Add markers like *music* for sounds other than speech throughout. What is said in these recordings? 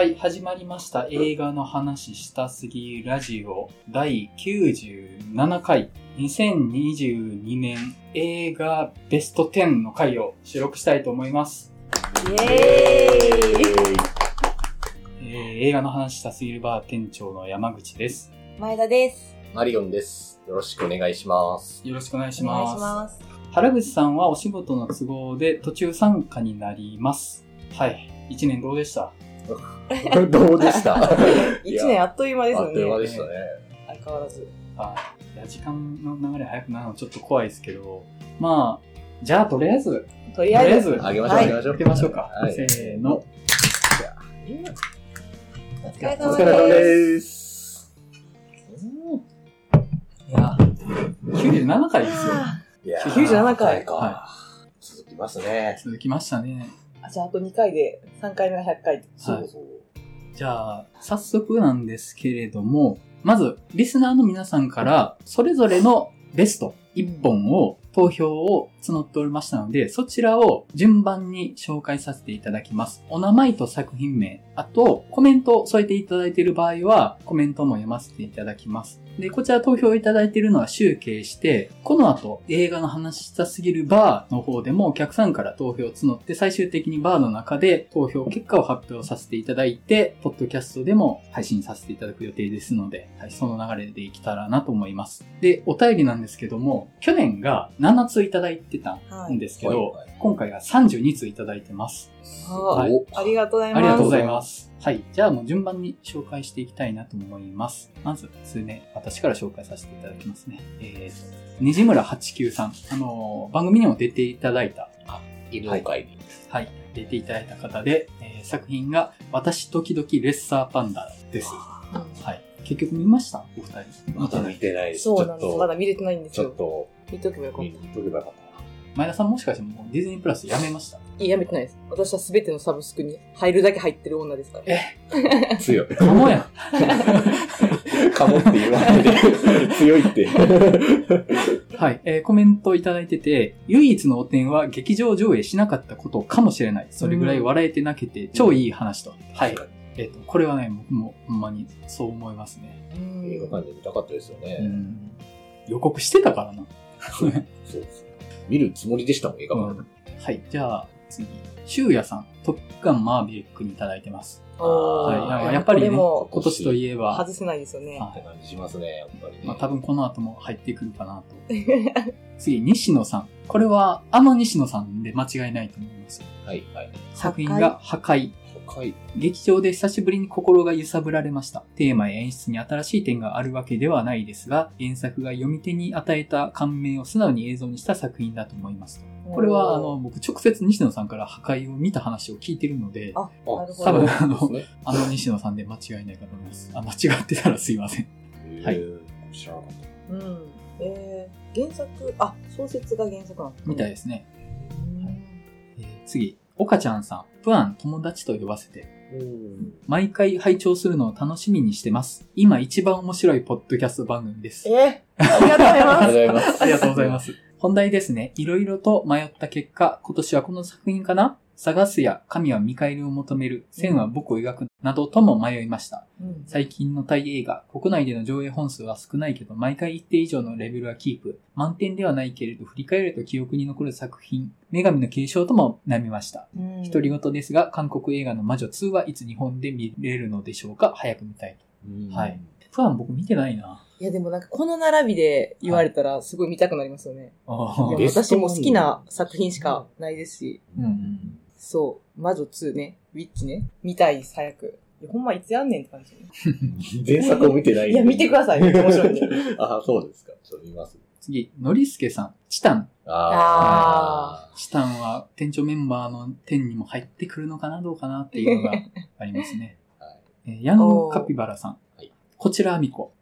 はい、始まりました。映画の話したすぎラジオ第97回2022年映画ベスト10の回を収録したいと思います。イエーイえー映画の話したすぎるバー店長の山口です。前田です。マリオンです。よろしくお願いします。よろしくお願いしお願います。します。原口さんはお仕事の都合で途中参加になります。はい。一年どうでした？*laughs* どうでした？*laughs* 一年あっという間ですよあっという間ね。でしたね。相変わらず。はい。いや、時間の流れ早くなるのちょっと怖いですけど、まあ、じゃあとりあえず、とりあえず。あげましょう、はいあげましょう。開けましょうか。はい。せーの。お疲れお疲れ様様です。いや、97回ですよ。いや97回か。は続きますね。続きましたね。あ、じゃああと2回で3回目が100回。そうそう。じゃあ、早速なんですけれども、まず、リスナーの皆さんから、それぞれのベスト1本を、投票を募っておりましたので、そちらを順番に紹介させていただきます。お名前と作品名、あと、コメントを添えていただいている場合は、コメントも読ませていただきます。で、こちら投票いただいているのは集計して、この後映画の話したすぎるバーの方でもお客さんから投票を募って最終的にバーの中で投票結果を発表させていただいて、ポッドキャストでも配信させていただく予定ですので、はい、その流れでいけたらなと思います。で、お便りなんですけども、去年が7通いただいてたんですけど、はいはい今回が32通いただいてます。はいおありがとうございます。ありがとうございます。はい。じゃあもう順番に紹介していきたいなと思います。まず、数名、私から紹介させていただきますね。えー、ねじむら89さん。あのー番組にも出ていただいた、犬の会に。はい、出ていただいた方で、えー作品が、私時々レッサーパンダです。うんはい。結局見ました？お二人。まだ見てないです。そうなんです。まだ見れてないんですちょっよ。と、見とけばよかっ見とけばよかっ前田さんもしかしてもうディズニープラスやめました？た。いや、やめてないです。私は全てのサブスクに入るだけ入ってる女ですから。え？た。*laughs* 強い。かもやん。*laughs* かもって言わないで。強いって。はい、えーコメントいただいてて、唯一の汚点は劇場上映しなかったことかもしれない。それぐらい笑えてなくて、超いい話と。はい。えっ、と、これはね、僕もほんまにそう思いますね。うん映画館で見たかったですようね。ん。予告してたからな。そうです。見るつもりでしたもん、映画うん館。はい、じゃあ次。シュウヤさん、トップガンマーヴェリックにいただいてます。おはい。ーややっぱりね、今年といえば、外せないですよね。はいって感じしますね、やっぱりね。まあ多分この後も入ってくるかなと。次、西野さん。これは、あの西野さんで間違いないと思います。はい、はい。作品が破壊。高い。劇場で久しぶりに心が揺さぶられました。テーマや演出に新しい点があるわけではないですが、原作が読み手に与えた感銘を素直に映像にした作品だと思います。これは、あの、僕直接西野さんから破壊を見た話を聞いてるので、あ、あなるほ多分ど。あのあの西野さんで間違いないかと思います。あ、間違ってたらすいません。はい知らなかっうん。えー、原作、あ、小説が原作なんですかみたいですね。うんえー次、岡ちゃんさん。プアン友達と呼ばせて。毎回拝聴するのを楽しみにしてます。今一番面白いポッドキャスト番組です。え？ー、ありがとうございあます。りがとうございます。*laughs* ありがとうございます。本題ですね。いろいろと迷った結果、今年はこの作品かな？探すや神は見返りを求める、線は僕を描くなどとも迷いました。うん最近のタイ映画、国内での上映本数は少ないけど、毎回一定以上のレベルはキープ。満点ではないけれど、振り返ると記憶に残る作品、女神の継承とも悩みました。うん独り言ですが、韓国映画の魔女2はいつ日本で見れるのでしょうか？早く見たい。うんはい。プアン僕見てないな。いやでもなんかこの並びで言われたらすごい見たくなりますよね。あい私も好きな作品しかないですし、うんうん。そう、魔女2ね、ウィッチね、見たい早く。いやほんまいつやんねんって感じ。*laughs* 前作を見てないいや、見てください。面白いんで。*laughs* あ、そうですか。ちょっと見ます。次、ノリスケさん、チタン。あチタンは店長メンバーの点にも入ってくるのかなどうかなっていうのがありますね。あ。*laughs* はい。えーヤンカピバラさん。はいこちらアミコ。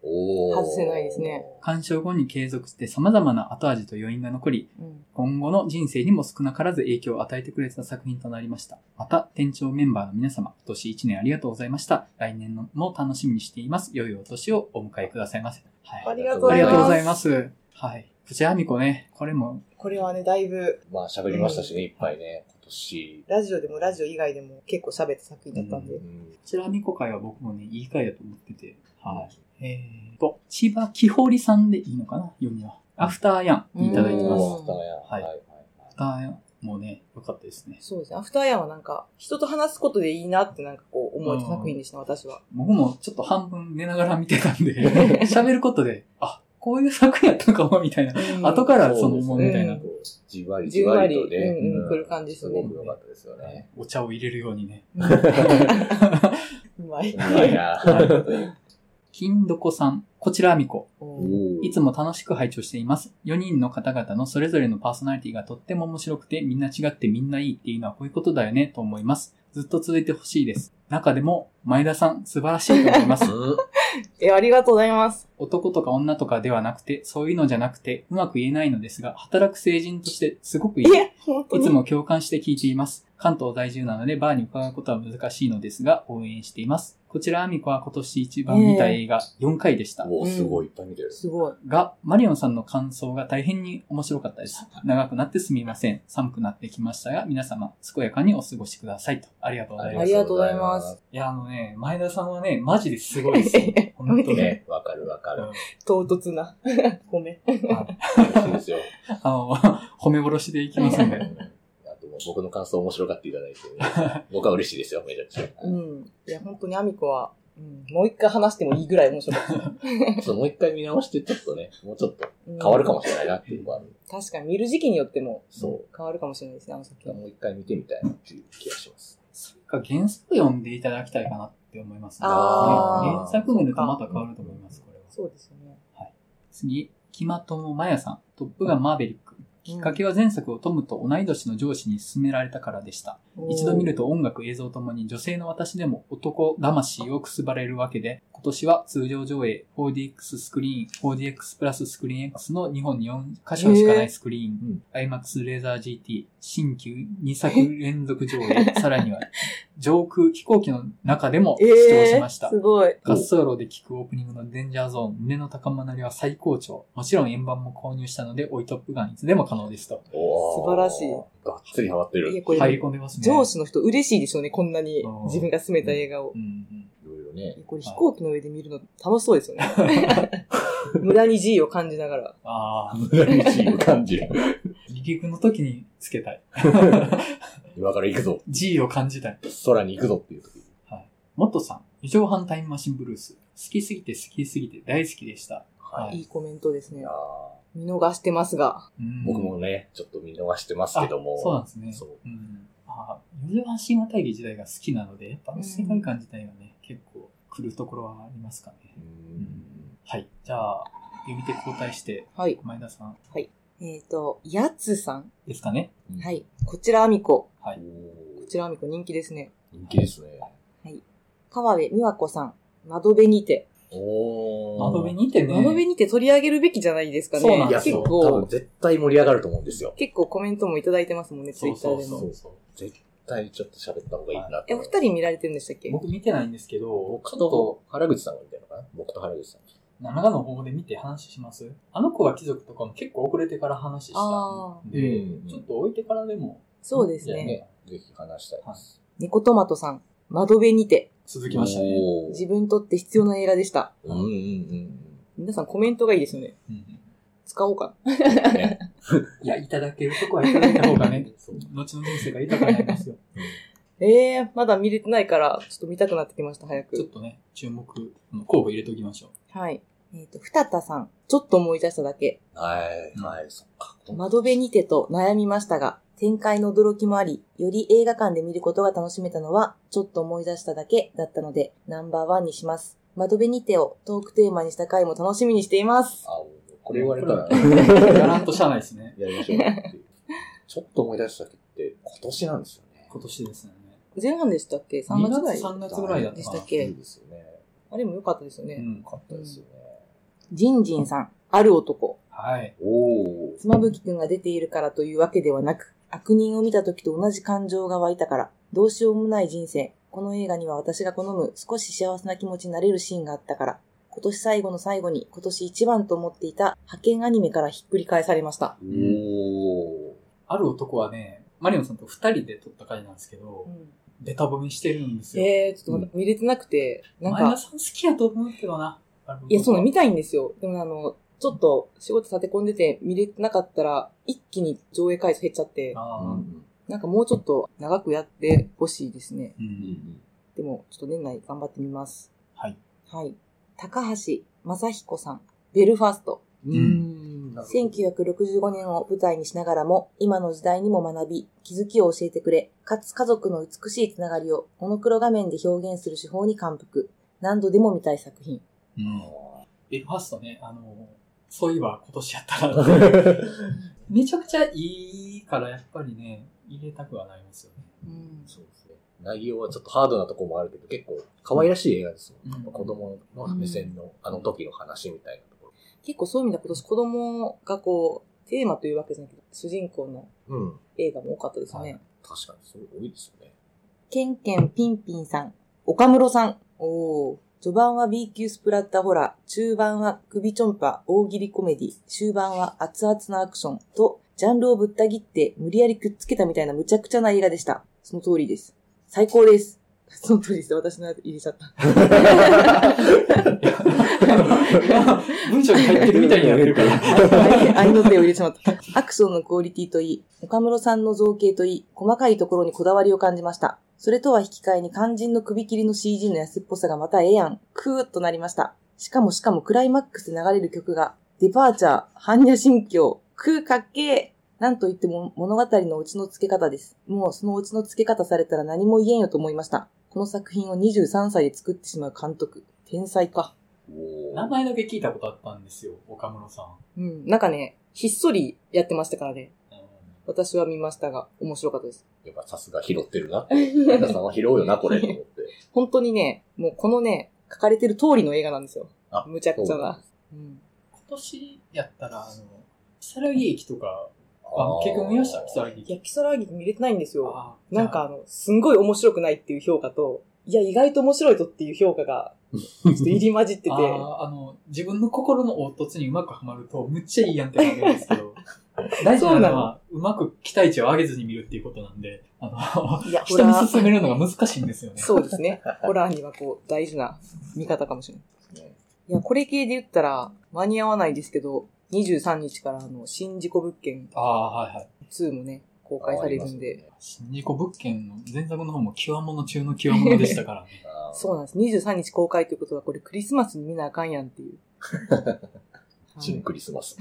外せないですね。鑑賞後に継続して様々な後味と余韻が残り、うん今後の人生にも少なからず影響を与えてくれた作品となりました。また、店長メンバーの皆様、今年1年ありがとうございました。来年のも楽しみにしています。良いお年をお迎えくださいませ。はい。ありがとうごありざいます。がとうございます。はい。プチアミコね、これも、これはね、だいぶ、まあ喋りましたしね、いっぱいね。今年。ラジオでもラジオ以外でも結構喋った作品だったんで。うんこちらみこ会は僕もね、いい回だと思ってて。はい。えーと、千葉木堀さんでいいのかな？読みは。アフターヤンいただいてます。おーだやはいはいアフターヤンもうね、良かったですね。そうですね。アフターヤンはなんか、人と話すことでいいなってなんかこう思えた作品でした、私は。僕もちょっと半分寝ながら見てたんで、*laughs* 喋ることで、あ、こういう作品やったのかも、みたいな。後からその思うみたいな。うんじわりじんわり、とね。うんうん、来る感じですねすご。く良かったですよね。お茶を入れるようにね。うまい。*laughs* うまい *laughs* な。金どこさん、こちらあみこ。いつも楽しく拝聴しています。4人の方々のそれぞれのパーソナリティがとっても面白くて、みんな違ってみんないいっていうのはこういうことだよね、と思います。ずっと続いてほしいです。中でも、前田さん、素晴らしいと思います。*laughs* うんえ、ありがとうございます。男とか女とかではなくて、そういうのじゃなくて、うまく言えないのですが、働く成人としてすごくいい。え、本当にいつも共感して聞いています。関東在住なのでバーに伺うことは難しいのですが、応援しています。こちら、アミコは今年一番見た映画4回でした。おーすごいいっぱい見てる。すごい。が、マリオンさんの感想が大変に面白かったです。長くなってすみません。寒くなってきましたが、皆様、健やかにお過ごしくださいと。ありがとうございます。ありがとうございます。いや、あのね、前田さんはね、マジですごいですよ。*laughs* 本当ね。ね、わかるわかる。唐突な。*laughs* ごめん。嬉しいですよ。あの、*laughs* 褒め殺しでいきますんで。あともう僕の感想面白がっていただいてね、僕は嬉しいですよ、めちゃくちゃ。うん。いや、本当にアミコは、うん、もう一回話してもいいぐらい面白かったです。ちょっともう一回見直して、ちょっとね、もうちょっとうん変わるかもしれないなっていうのがある。確かに見る時期によってもそう変わるかもしれないですね、あの作品。もう一回見てみたいなっていう気がします。それか原作読んでいただきたいかなって思いますね。原作読むとまた変わると思います、これは。そうですよね。次、木間友まやさん、トップガンマーベリック。きっかけは前作をトムと同い年の上司に勧められたからでした。一度見ると音楽、映像ともに女性の私でも男魂をくすばれるわけで、今年は通常上映 4DX スクリーン、4DX プラススクリーン X の日本に4箇所しかないスクリーン、IMAX レーザー GT、新旧2作連続上映、*laughs* さらには上空飛行機の中でもえ視聴しーました。すごい。滑走路で聞くオープニングのデンジャーゾーン、胸の高まなりは最高潮。もちろん円盤も購入したので、追いトップガンいつでも可能ですと。おー素晴らしい。がっつりハマってる。いや、これ、入り込んでますね。上司の人嬉しいでしょうね、こんなにうん自分が進めた映画をう。んうん。いろいろね。これ飛行機の上で見るの楽しそうですよね。*laughs* 無駄に G を感じながら。ああ、無駄に G を感じる。の時につけたい。*laughs* 今から行くぞ。G を感じたい。空に行くぞっていう時。モットさん、異常反タイムマシンブルース。好きすぎて好きすぎて大好きでした。はいいいコメントですね見逃してますが。うん僕もね、ちょっと見逃してますけども。あそうなんですね。そう。うん。ああ、四条半神話大義時代が好きなので、やっぱ世界観自体がね、結構来るところはありますかね。うんはい。じゃあ、読み手交代して、はい。前田さんえっ、と、やつさん。ですかね。は。い。こちらあみこ。はい。こちらあみこ人気ですね。人気ですね。川辺美和子さん。窓辺にて。おー窓辺にてね。窓辺にて取り上げるべきじゃないですかね。そうなんですよそう。結構多分、絶対盛り上がると思うんですよ。結構コメントもいただいてますもんね、ツイッターでも。そうそうそう。絶対ちょっと喋った方がいいなえ、お二人見られてるんでしたっけ？僕見てないんですけど、僕とと原口さんが見たのかな？僕と原口さん。長野の方で見て話します？あの子が貴族とかも結構遅れてから話したあんで、うんちょっと置いてからでもそうですね。ね、ぜひ話したいです。猫トマトさん。窓辺にて。続きましたね。自分にとって必要な映画でした。うんうんうん皆さんコメントがいいですよね。うん使おうか。うん。ね *laughs* いや、いただけるとこはいただいた方がね、*laughs* そう後の人生が豊かになりますよ。ええー、まだ見れてないから、ちょっと見たくなってきました、早く。ちょっとね、注目、候補入れておきましょう。はい。えっ、と、ふたたさん。ちょっと思い出しただけ。はい、はい、そっか。窓辺にてと悩みましたが、展開の驚きもあり、より映画館で見ることが楽しめたのは、ちょっと思い出しただけだったので、ナンバーワンにします。窓辺にてをトークテーマにした回も楽しみにしています。あ、これ言われたら、やらんとしゃあないですね。やりましょう。ちょっと思い出したっけって、今年なんですよね。今年ですよね。前半でしたっけ ?3 月ぐらい2月3月ぐらいだったでしたっ。け？いいですよね。あれも良かったですよね。うんよ。かったですよね。ジンジンさん。ある男。はい。おー。妻夫木くんが出ているからというわけではなく、悪人を見た時と同じ感情が湧いたから、どうしようもない人生。この映画には私が好む少し幸せな気持ちになれるシーンがあったから、今年最後の最後に今年一番と思っていた派遣アニメからひっくり返されました。おー。ある男はね、マリオンさんと二人で撮った回なんですけど、ベタ褒めしてるんですよ。えー、ちょっとまだ見れてなくて、なんか、前田さん好きやと思うけどな。いや、そうなの、見たたいんですよ。でもあの、ちょっと仕事立て込んでて見れてなかったら、一気に上映回数減っちゃって、なんかもうちょっと長くやってほしいですね。う。うんんでも、ちょっと年内頑張ってみます。はい。はい。高橋正彦さん、ベルファスト。うん。うん。なるほど1965年を舞台にしながらも、今の時代にも学び、気づきを教えてくれ、かつ家族の美しいつながりをモノクロ画面で表現する手法に感服。何度でも見たい作品。うん。ベルファストね、あの、そういえば今年やったら、*laughs* めちゃくちゃいいからやっぱりね、入れたくはなりますよね。うんそうですね。内容はちょっとハードなところもあるけど、結構可愛らしい映画ですもん。うん子供の目線のあの時の話みたいな結構そういう意味では今年子供がこう、テーマというわけじゃないけど、主人公の。映画も多かったですね。はい確かに、そう多いですよね。ケンケンピンピンさん、岡室さん。おー。序盤は B 級スプラッタホラー、中盤は首ちょんぱ大喜利コメディ、終盤は熱々なアクションと、ジャンルをぶった切って無理やりくっつけたみたいな無茶苦茶な映画でした。その通りです。最高です。その通りです。私のやつ入れちゃった。*laughs* 文章に入ってるみたいになってるから。愛の手を入れてしまった。アクションのクオリティといい、岡室さんの造形といい、細かいところにこだわりを感じました。それとは引き換えに肝心の首切りの CG の安っぽさがまたええやん。クーッとなりました。しかもしかもクライマックスで流れる曲が、デパーチャー、般若心経、クーかっけー。なんと言っても物語のオチの付け方です。もうそのオチの付け方されたら何も言えんよと思いました。この作品を23歳で作ってしまう監督。天才か。名前だけ聞いたことあったんですよ、岡室さん。うん。なんかね、ひっそりやってましたからね。うん私は見ましたが、面白かったです。やっぱさすが拾ってるな。前田さんは拾うよな、これ、と思って。*laughs* 本当にね、もうこのね、書かれてる通りの映画なんですよ。あむちゃくちゃな。うん。今年やったら、あの、木更木駅とか、あ結局見ました？木更木いや、駅。キサラギ見れてないんですよ。なんかあの、すんごい面白くないっていう評価と、いや、意外と面白いとっていう評価が、*laughs* ちょっと入り混じってて、あーあの、自分の心の凹凸にうまくはまると、むっちゃいいやんってなるんですけど、*laughs* 大事なのは、うまく期待値を上げずに見るっていうことなんで、あの、人に進めるのが難しいんですよね。そうですね。ホラーにはこう、大事な見方かもしれない。ねいや、これ系で言ったら、間に合わないですけど、23日からあの、新事故物件ああ、はいはい。2もね、公開されるんで、新事故物件の前作の方も極物中の極物でしたからね。*laughs* そうなんです。23日公開ということは、これクリスマスに見なあかんやんっていう。*laughs* 新クリスマス。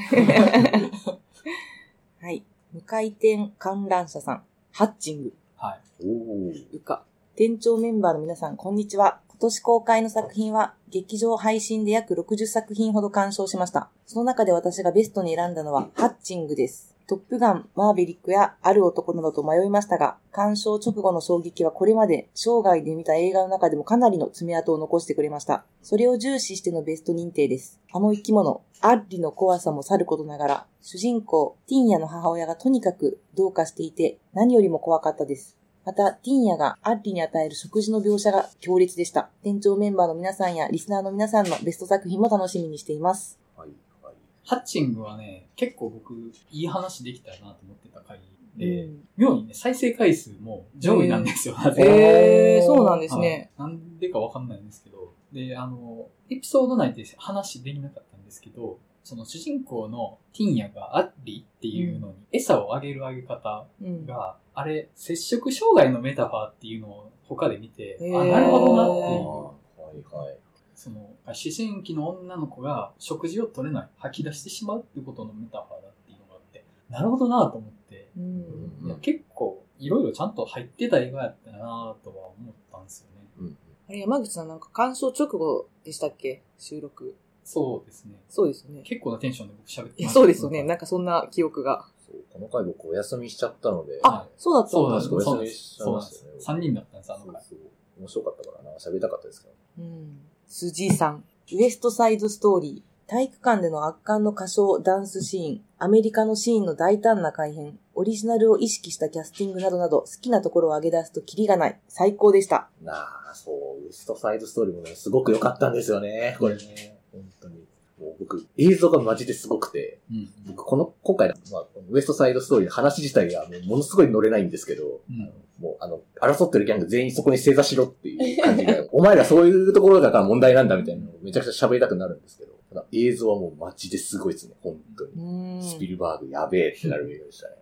はい。無回転観覧車さん。ハッチング。はい。おー。うか。店長メンバーの皆さん、こんにちは。今年公開の作品は、劇場配信で約60作品ほど鑑賞しました。その中で私がベストに選んだのは、ハッチングです。トップガン、マーベリックやある男などと迷いましたが、鑑賞直後の衝撃はこれまで生涯で見た映画の中でもかなりの爪痕を残してくれました。それを重視してのベスト認定です。あの生き物、アッリの怖さもさることながら、主人公、ティンヤの母親がとにかくどうかしていて、何よりも怖かったです。また、ティンヤがアッリに与える食事の描写が強烈でした。店長メンバーの皆さんやリスナーの皆さんのベスト作品も楽しみにしています。はい、はい。ハッチングはね、結構僕、いい話できたらなと思ってた回で、うん妙にね、再生回数も上位なんですよ、なぜかえー、そうなんですね。はいなんでかわかんないんですけど、で、あの、エピソード内で話できなかったんですけど、その主人公のティンヤがアッリっていうのに餌をあげるあげ方うん。が、あれ、接触障害のメタファーっていうのを他で見て、あ、なるほどなっていう。はい、はい。その、思春期の女の子が食事を取れない、吐き出してしまうっていうことのメタファーだっていうのがあって、なるほどなと思って、うん。いや結構いろいろちゃんと入ってた映画やったなとは思ったんですよね。うん。あれ、山口さんなんか鑑賞直後でしたっけ？収録。そうですね。そうですよね。結構なテンションで僕喋ってましたそうですよね。なんかそんな記憶が。そう、この回僕お休みしちゃったので。あ、そうだったそうなんです。確かおそうなんです。休みしちゃいましたよね。。3人だったんです、あの回。そうそう面白かったからな。喋りたかったですけど。うん。辻さん。ウエストサイドストーリー。体育館での圧巻の歌唱、ダンスシーン、アメリカのシーンの大胆な改変、オリジナルを意識したキャスティングなどなど、好きなところを挙げ出すとキリがない。最高でした。なあ、そう、ウエストサイドストーリーもね、すごく良かったんですよね。これね。本当に。もう僕、映像がマジですごくて、うん。僕、この、今回、まあ、ウエストサイドストーリーの話自体がもうものすごい乗れないんですけど、うんもうあの、争ってるギャング全員そこに正座しろっていう感じが、お前らそういうところだから問題なんだみたいなのをめちゃくちゃ喋りたくなるんですけど、ただ映像はもうマジですごいですね、本当に。うーん。スピルバーグやべえってなる映画でしたね。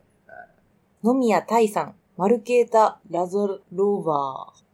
野宮大さん、マルケータ・ラゾローバー。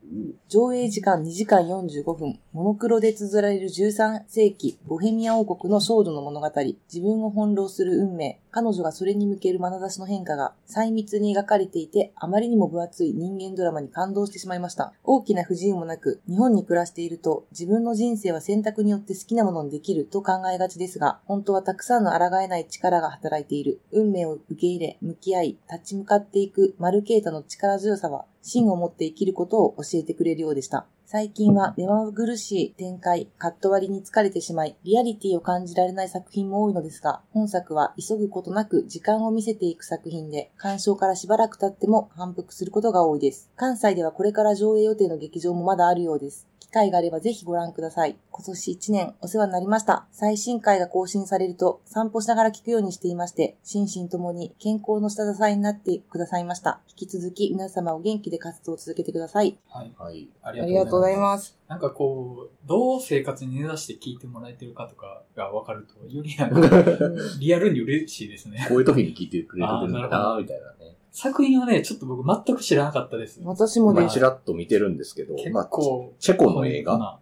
上映時間2時間45分、モノクロで綴られる13世紀、ボヘミア王国の少女の物語、自分を翻弄する運命、彼女がそれに向ける眼差しの変化が細密に描かれていて、あまりにも分厚い人間ドラマに感動してしまいました。大きな不自由もなく、日本に暮らしていると、自分の人生は選択によって好きなものにできると考えがちですが、本当はたくさんの抗えない力が働いている。運命を受け入れ、向き合い、立ち向かっていくマルケータの力強さは、芯を持って生きることを教えてくれるようでした。最近は目まぐるしい展開、カット割りに疲れてしまい、リアリティを感じられない作品も多いのですが、本作は急ぐことなく時間を見せていく作品で、鑑賞からしばらく経っても反復することが多いです。関西ではこれから上映予定の劇場もまだあるようです。機会があればぜひご覧ください。今年1年お世話になりました。最新回が更新されると散歩しながら聞くようにしていまして、心身ともに健康の下支えになってくださいました。引き続き皆様お元気で活動を続けてください。はい。はい。あありがとうございます。なんかこう、どう生活に根ざして聞いてもらえてるかとかが分かると、よりなんか *laughs* リアルに嬉しいですね。こういう時に聞いてくれてるんだなみたいなね。作品はね、ちょっと僕全く知らなかったです。まあ、私もです。ちらっと見てるんですけど、結まあ、構、チェコの映画。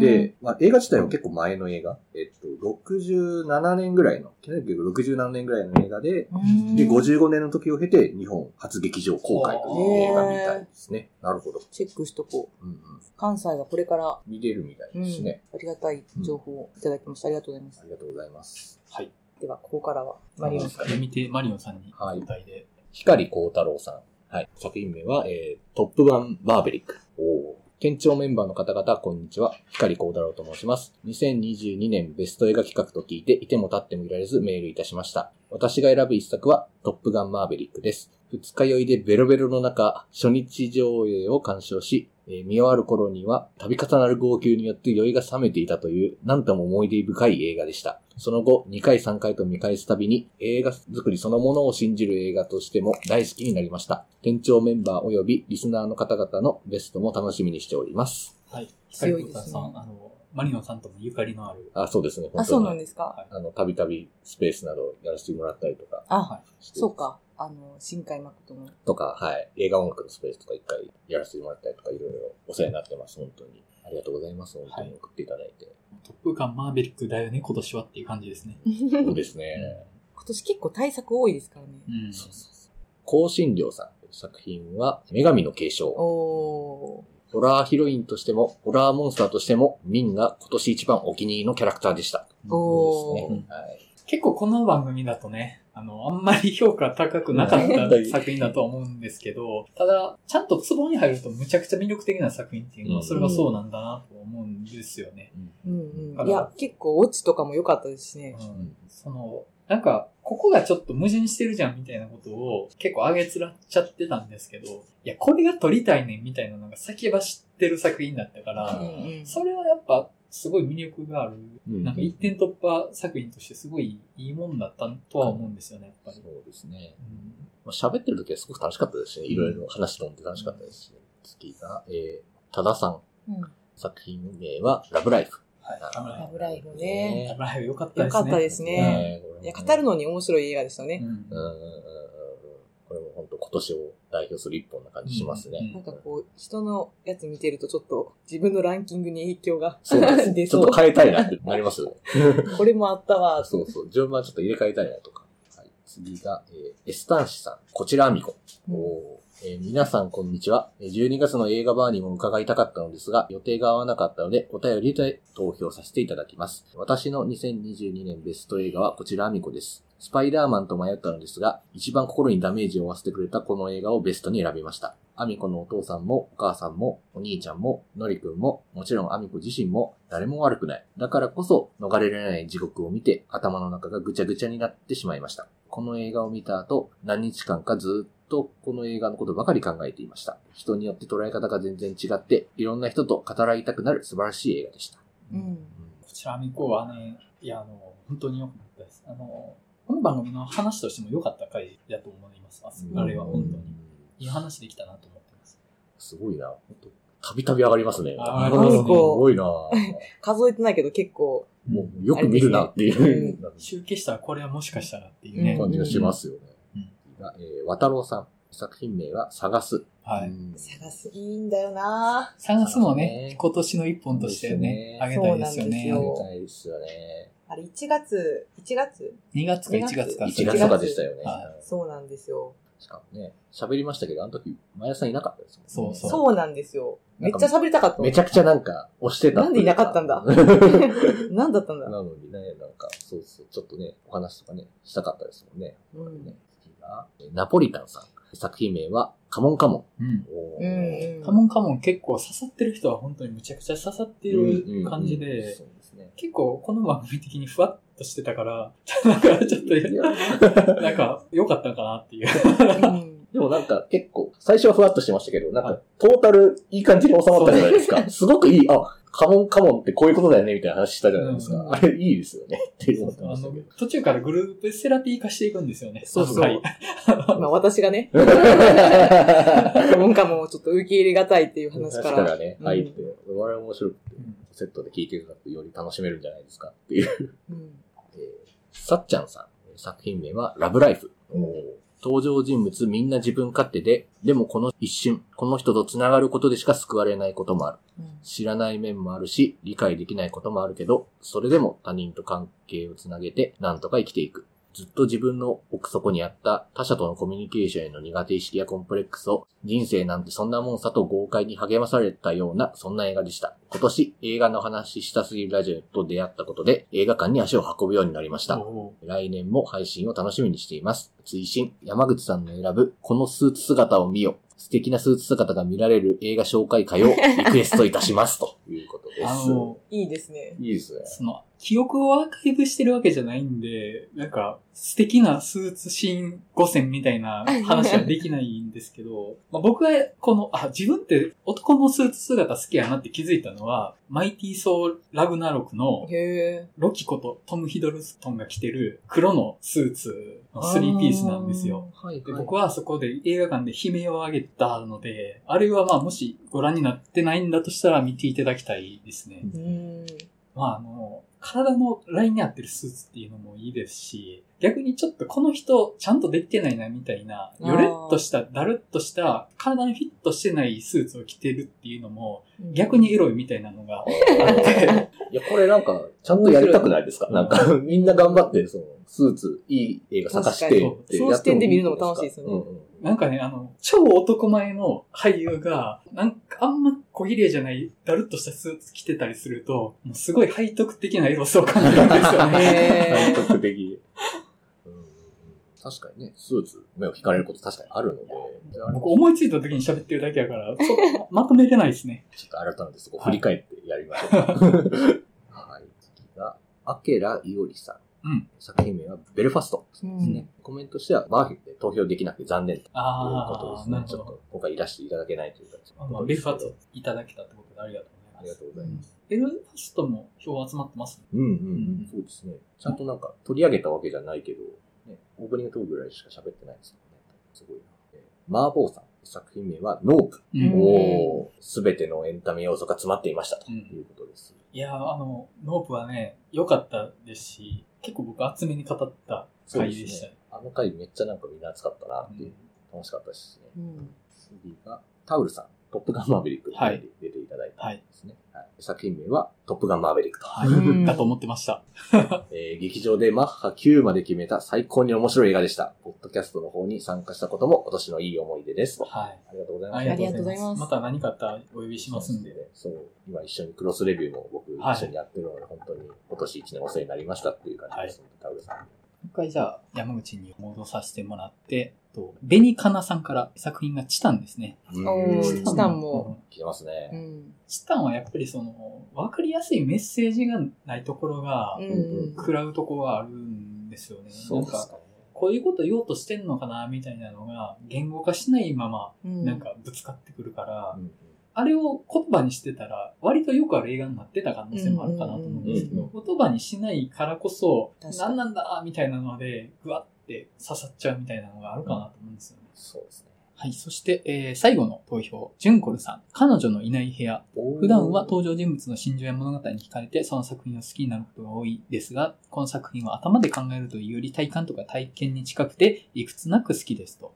で、まあ、映画自体は結構前の映画。えっと、67年ぐらいの、67年ぐらいの映画で、で、55年の時を経て日本初劇場公開という映画みたいですね。なるほど。チェックしとこう。うんうん。関西はこれから、見れるみたいうん、ですね。ありがたい情報をいただきました。ありがとうございますあ。りがとうございます。はい。では、ここからは、マリオンさん。読み手マリオンさんにはいで。光光太郎さん。はい。作品名は、えー、トップガンバーベリック。おー県庁メンバーの方々、こんにちは。光光太郎と申します。2022年ベスト映画企画と聞いて、いても立ってもいられずメールいたしました。私が選ぶ一作は、トップガンマーベリックです。二日酔いでベロベロの中、初日上映を鑑賞し、えー見終わる頃には、度重なる号泣によって酔いが冷めていたという、なんとも思い出深い映画でした。その後、2回3回と見返すたびに、映画作りそのものを信じる映画としても大好きになりました。店長メンバー及びリスナーの方々のベストも楽しみにしております。はい。強いですねあの、マリオンさんともゆかりのある。あ、そうですね。あ、そうなんでですか？あの、たびたびスペースなどやらせてもらったりとか。あ、はいそう。か。あの、新海誠の。とか、はい。映画音楽のスペースとか一回やらせてもらったりとか、いろいろお世話になってます。本当に。ありがとうございます。本当に送っていただいて。トップガンマーベリックだよね、今年はっていう感じですね。*laughs* そうですね。今年結構対策多いですからね。うん。そうそうそう。香辛料さんという作品は、女神の継承。おホラーヒロインとしても、ホラーモンスターとしても、ミンが今年一番お気に入りのキャラクターでした。ー。おー。ね。はい。結構この番組だとね、あの、あんまり評価高くなかった作品だとは思うんですけど、*laughs* ただ、ちゃんとツボに入るとむちゃくちゃ魅力的な作品っていうのは、うんそれがそうなんだなと思うんですよね。うんうん。いや、結構オチとかも良かったですしね。うんその、なんか、ここがちょっと矛盾してるじゃんみたいなことを結構上げつらっちゃってたんですけど、いや、これが撮りたいねんみたいなのが先走ってる作品だったから、うんうん。それはやっぱすごい魅力がある。うんなんか一点突破作品としてすごいいいもんだったとは思うんですよね、やっぱり。そうですね。うんまあ喋ってる時はすごく楽しかったですしね。いろいろ話飛んで楽しかったですし。次が、えー、多田さん。うん作品名は、ラブライフ。はい。ラブライフね。ラブライブ良かったですね。良かったですね。ねいや、語るのに面白い映画でしたね。うん。うん今年を代表する一本な感じしますね。うんなんかこう、人のやつ見てるとちょっと自分のランキングに影響がそうです。出そうちょっと。変えたいなってなりますよね。*laughs* これもあったわ。そうそう。順番ちょっと入れ替えたいなとか。はい。次が、えーエスタンシさん。こちらアミコ。うんおーえー皆さんこんにちは。12月の映画バーにも伺いたかったのですが、予定が合わなかったので、お便りで投票させていただきます。私の2022年ベスト映画はこちらアミコです。スパイダーマンと迷ったのですが、一番心にダメージを負わせてくれたこの映画をベストに選びました。アミコのお父さんも、お母さんも、お兄ちゃんも、ノリくんも、もちろんアミコ自身も、誰も悪くない。だからこそ、逃れられない地獄を見て、頭の中がぐちゃぐちゃになってしまいました。この映画を見た後、何日間かずっととこの映画のことばかり考えていました。人によって捉え方が全然違って、いろんな人と語らいたくなる素晴らしい映画でした。うん。こちらミコはね、いや、あの、本当に良かったです。あの、この番組の話としても良かった回だと思います。あれは本当に。いい話できたなと思ってます。すごいな。本当たびたび上がりますね。あ上がりますねすごいな。*laughs* 数えてないけど結構、もうよく見るなっていう集計したらこれはもしかしたらっていうね。うん感じがしますよねうん。がえー渡郎さん。作品名は探す。はい。うん探すいいんだよな探すもそうねね、今年の一本としてね、あげたいですよそうなんですねあよ。げたいですよね。あれ1月、1月？2月か1月？か。1月とかでしたよね。はそうなんですよ。しかもね、喋りましたけど、あの時、前田さんいなかったですもんね。そうそうなんですよ。めっちゃ喋りたかったの。めちゃくちゃなんか、押してたなんでいなかったんだ？な *laughs* 何だったんだ？のにね、なんか、そうそう、ちょっとね、お話とかね、したかったですもんね。うんね次が、えナポリタンさん。作品名は、カモンカモうん。ン。おうーんうん。カモンカモン結構刺さってる人は本当にむちゃくちゃ刺さってる感じうんうんうんでそ、うですね。結構この番組的にふわっとしてたから、なんかちょっと、なんか良かったのかなっていう。うんでもなんか結構、最初はふわっとしてましたけど、なんかトータルいい感じに収まったじゃないですか。すごくいい、あ、カモンカモンってこういうことだよねみたいな話したじゃないですか。うんあれいいですよねって思ってましたけど。途中からグループセラピー化していくんですよね。そうそうはい *laughs* まあ私がね、文化もちょっと受け入れがたいっていう話か。話かららね、うん入って、我々面白くてうん、セットで聞いてる方より楽しめるんじゃないですかっていう。うんえーさっちゃんさん。作品名はラブライフ。うん登場人物みんな自分勝手で、でもこの一瞬、この人と繋がることでしか救われないこともある。知らない面もあるし、理解できないこともあるけど、それでも他人と関係をつなげて、なんとか生きていく。ずっと自分の奥底にあった他者とのコミュニケーションへの苦手意識やコンプレックスを、人生なんてそんなもんさと豪快に励まされたような、そんな映画でした。今年、映画の話したすぎるラジオと出会ったことで、映画館に足を運ぶようになりました。お来年も配信を楽しみにしています。追伸、山口さんの選ぶ、このスーツ姿を見よ。素敵なスーツ姿が見られる映画紹介会をリクエストいたします。ということ。あの、いいですね。いいですね。その、記憶をアーカイブしてるわけじゃないんで、なんか、素敵なスーツシーン5選みたいな話はできないんですけど、まあ、僕はこの、あ、自分って男のスーツ姿好きやなって気づいたのは、マイティー・ソー・ラグナロクの。ロキことトム・ヒドルストンが着てる黒のスーツのスリーピースなんですよ。はい、で僕はそこで映画館で悲鳴を上げたので、あれはまあもしご覧になってないんだとしたら見ていただきたいですね。うん。まああの、体のラインに合ってるスーツっていうのもいいですし、逆にちょっとこの人ちゃんとできてないなみたいな、よれっとした、だるっとした、体にフィットしてないスーツを着てるっていうのも、逆にエロいみたいなのがあって、*laughs* いや、これなんか、ちゃんとやりたくないですか？面なんか、みんな頑張って、その、スーツ、いい映画探してってやってもいい確か？にその視点で見るのも楽しいですよね。うんうん。なんかね、あの、超男前の俳優が、なんかあんま小綺麗じゃない、だるっとしたスーツ着てたりすると、もうすごい背徳的なエロさを感じるんですよね。確かにね、スーツ、目を引かれること確かにあるので、僕思いついた時に喋ってるだけやから、*laughs* まとめれないですね。ちょっと改めてそこ振り返ってやりましょう。はい。次が、アケライオリさん。うん作品名はベルファストうですね。ん。コメントしては、バーフィンで投票できなくて残念ということああ、ですね。ちょっ。と今回いらしていただけないという形あまあベルファストいただけたってことでありがとうありが。とうございます。ベルファストも票集まってますね。うんうんううんん。そうですね。ちゃんとなんか取り上げたわけじゃないけど、ね、オープニングトークぐらいしか喋ってないですもんね。すごいな。えーマーボーさん。作品名はノープ。うんおすべてのエンタメ要素が詰まっていましたとうんいうことです。いやー、あの、ノープはね、良かったですし、結構僕厚めに語った回ですしたね。あの回めっちゃなんかみんな熱かったなっていう、うん楽しかったですね。うん。次が、タウルさん。トップガンマーベリックにはい出ていただいたはいんですね。はい作品名はトップガンマーベリックと。はい。うんだと思ってました。*laughs* えー劇場でマッハ9まで決めた最高に面白い映画でした。ポッドキャストの方に参加したことも今年のいい思い出です。とはい。ありがとうございます。ありがとうございありがとうございま。ますすまた何かあったらお呼びしますんで。そう、今一緒にクロスレビューも僕はい一緒にやってるので、本当に今年一年お世話になりましたっていう感じですので、タウルさん。一回じゃあ山口に戻させてもらって、と、ベニカナさんから作品がチタンですね。チタンもうん来てますうね。ん。チタンはやっぱりその、わかりやすいメッセージがないところがう、ん。食らうところがあるんですよね。なんか、ね。こういうこと言おうとしてんのかな、みたいなのが、言語化しないまま、うんなんかぶつかってくるから、うんあれを言葉にしてたら、割とよくある映画になってた可能性もあるかなと思うんですけど、言葉にしないからこそ、何なんだみたいなので、ぐわって刺さっちゃうみたいなのがあるかなと思うんですよね。そうですね。はい。そして、えー最後の投票。ジュンコルさん。彼女のいない部屋。普段は登場人物の心情や物語に惹かれて、その作品を好きになることが多いですが、この作品は頭で考えるというより体感とか体験に近くて、いくつなく好きですと。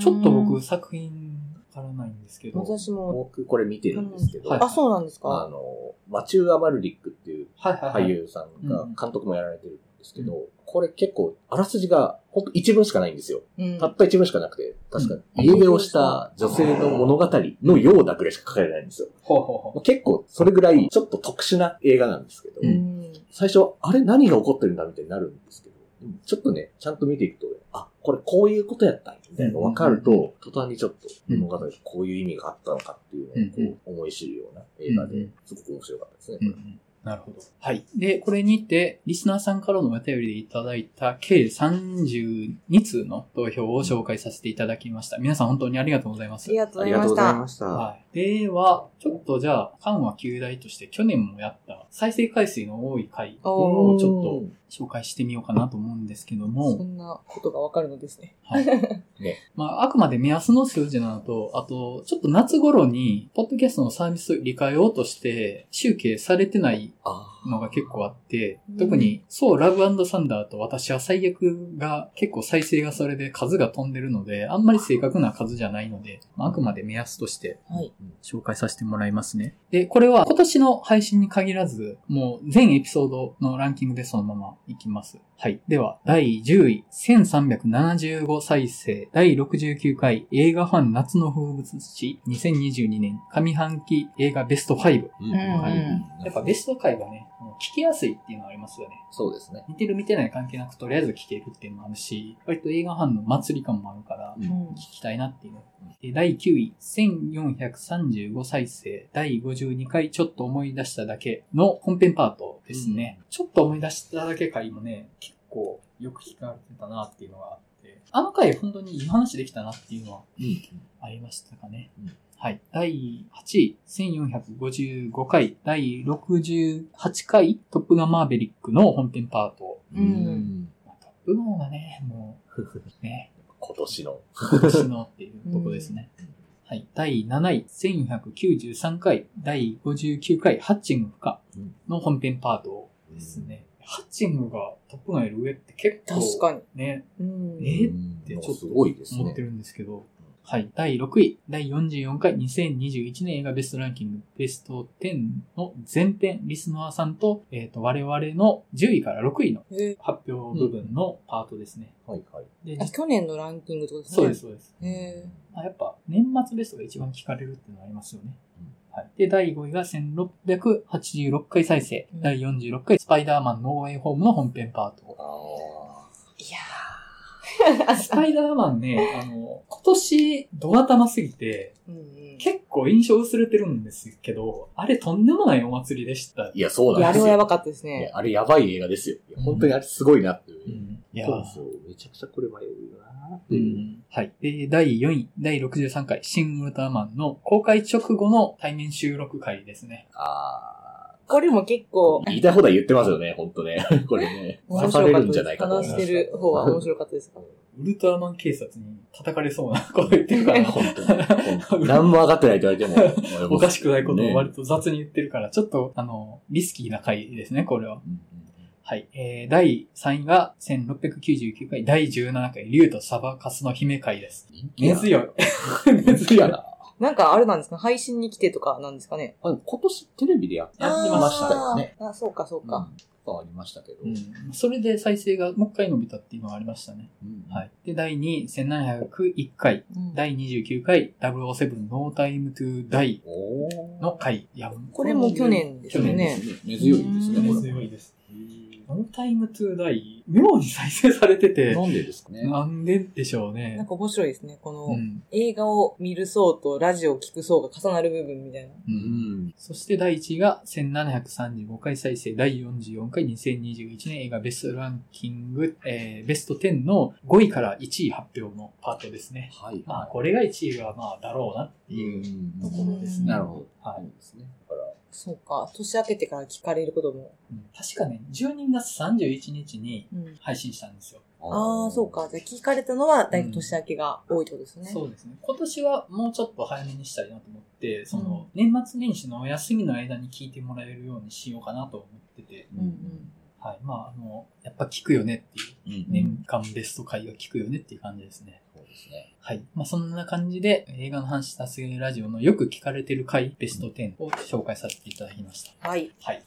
ちょっと僕、作品わからないんですけど。私も、僕これ見てるんですけど、はいあ、そうなんですあかの、マチュー・アマルリックっていうはいはいはい。俳優さんがうん監督もやられてるんですけど、これ結構、あらすじが、ほんと一文しかないんですよ。うんたった一文しかなくて、確か、家出をした女性の物語のようだぐらいしか書かれてないんですよ。ほうほうほう。結構、それぐらい、ちょっと特殊な映画なんですけど、うん。最初、あれ何が起こってるんだみたいになるんですけど、ちょっとね、ちゃんと見ていくと、あ、これこういうことやったんやみたいなのが分かると、途端にちょっと物語がこういう意味があったのかっていうのをこう思い知るような映画ですごく面白かったですね。なるほど。はい。で、これにて、リスナーさんからのお便りでいただいた計32通の投票を紹介させていただきました。皆さん本当にありがとうございます。ありがとうございました。はい。では、ちょっとじゃあ、緩和旧大として去年もやった再生回数の多い回をちょっと紹介してみようかなと思うんですけどそも、んなことがわかるのですね。はい。*laughs* ねまあ、あくまで目安の数字なのと、あと、ちょっと夏頃に、ポッドキャストのサービスを理解ようとして、集計されてないあのが結構あってうん、特に、そう、ラブサンダーと私は最悪が結構再生がそれで数が飛んでるので、あんまり正確な数じゃないので、まああくまで目安としてはい。紹介させてもらいますね。で、これは今年の配信に限らず、もう全エピソードのランキングでそのままいきます。はい。では、第10位、1375再生、第69回映画ファン夏の風物詩、2022年上半期映画ベスト5。ーうんやっぱベスト回はね、聞きやすいっていうのはありますよね。そうですね。見てる見てない関係なくとりあえず聞けるっていうのもあるし、割と映画ファンの祭り感もあるから、うんうん聞きたいなっていうの。で第9位、1435再生、第52回ちょっと思い出しただけの本編パートですね。ちょっと思い出しただけ回もね、結構よく聞かれてたなっていうのがあって、あの回本当にいい話できたなっていうのはうんありましたかね。うんはい。第8位、1455回、第68回、トップガンマーベリックの本編パート。うんトップガンはね、もう、*laughs* ね、今年の。今年のっていうとこですね。はい。第7位、1493回、第59回、ハッチング不可の本編パートですね。ハッチングがトップガンより上って結構、確かに。ね、うん。えうんってちょっと思って。るんですけど、はい。第6位、第44回2021年映画ベストランキングベスト10の前編、リスナーさんと、えっ、と、我々の10位から6位のへ発表部分のパートですね。はいはい。で、去年のランキングってことですね。そうです、。そうです。へまあ、やっぱ、年末ベストが一番聞かれるっていうのはありますよね。うんはい。で、第5位が1686回再生。うん第46回スパイダーマンノーウェイホームの本編パート。*laughs* スパイダーマンね、あの、今年、ド頭すぎて、ー。うんうん。結構印象薄れてるんですけど、あれとんでもないお祭りでした。ーいや、そうなんですよ。あれはやばかったですいねや。あれやばい映画ですよ。いや本当にあれすごいなっていう。うん。いやそうですよ。めちゃくちゃこれ迷うなう。ん。はい。で、第4位、第63回、シン・ウルトラマンの公開直後の対面収録会ですね。あこれも結構あ。、言いたい放題言ってますよね、本当ね。*laughs* これね。面刺されるんじゃ。ないかと思います。話してる方は面白かったです。ウルトラマン警察に叩かれそうなこと言ってるから、*laughs* 本当に。何も上がってないって言われても。おかしくないことをね割と雑に言ってるから、ちょっと、あの、リスキーな回ですね、これは。うんうんはい。えー、第3位が1699回、第17回、竜とサバカスの姫会です。根強い。*laughs* 根強い。な。なんかあれなんですか？配信に来てとかなんですかね？あ今年テレビでやってましたよね。あそうかそうか。うん。ありましたけど。うん。それで再生がもう一回伸びたっていうのがありましたね。うんはい。で、第2位、1701回、うん第29回、007 No Time to Die おーの回。いや、これも去年ですよね。根強いですね。根強いです。ノータイムトゥーダイ、妙に再生されてて、なんでですかね。なんででしょうなんね。か面白いですね。この、うん。映画を見る層とラジオを聞く層が重なる部分みたいな。う。うんん。そして第1位が1735回再生、第44回2021年映画ベストランキング、えー、ベスト10の5位から1位発表のパートですね。はい。まあ、これが1位はまあ、だろうなっていうところですね。なるほど。はいですね。そうか。年明けてから聞かれることも。うん確かね、12月31日にうん。配信したんですよ。ああ、そうか。じゃあ聞かれたのは、だいたい年明けが多いってことですね。そうですね。今年はもうちょっと早めにしたいなと思って、その、年末年始のお休みの間に聞いてもらえるようにしようかなと思ってて、うんうん。はい。まあ、あの、やっぱ聞くよねっていう、うん。年間ベスト回が聞くよねっていう感じですね。ですね。はい。まあ、そんな感じで、映画の話したすぎラジオのよく聞かれてる回、ベスト10を紹介させていただきました。はい。はい。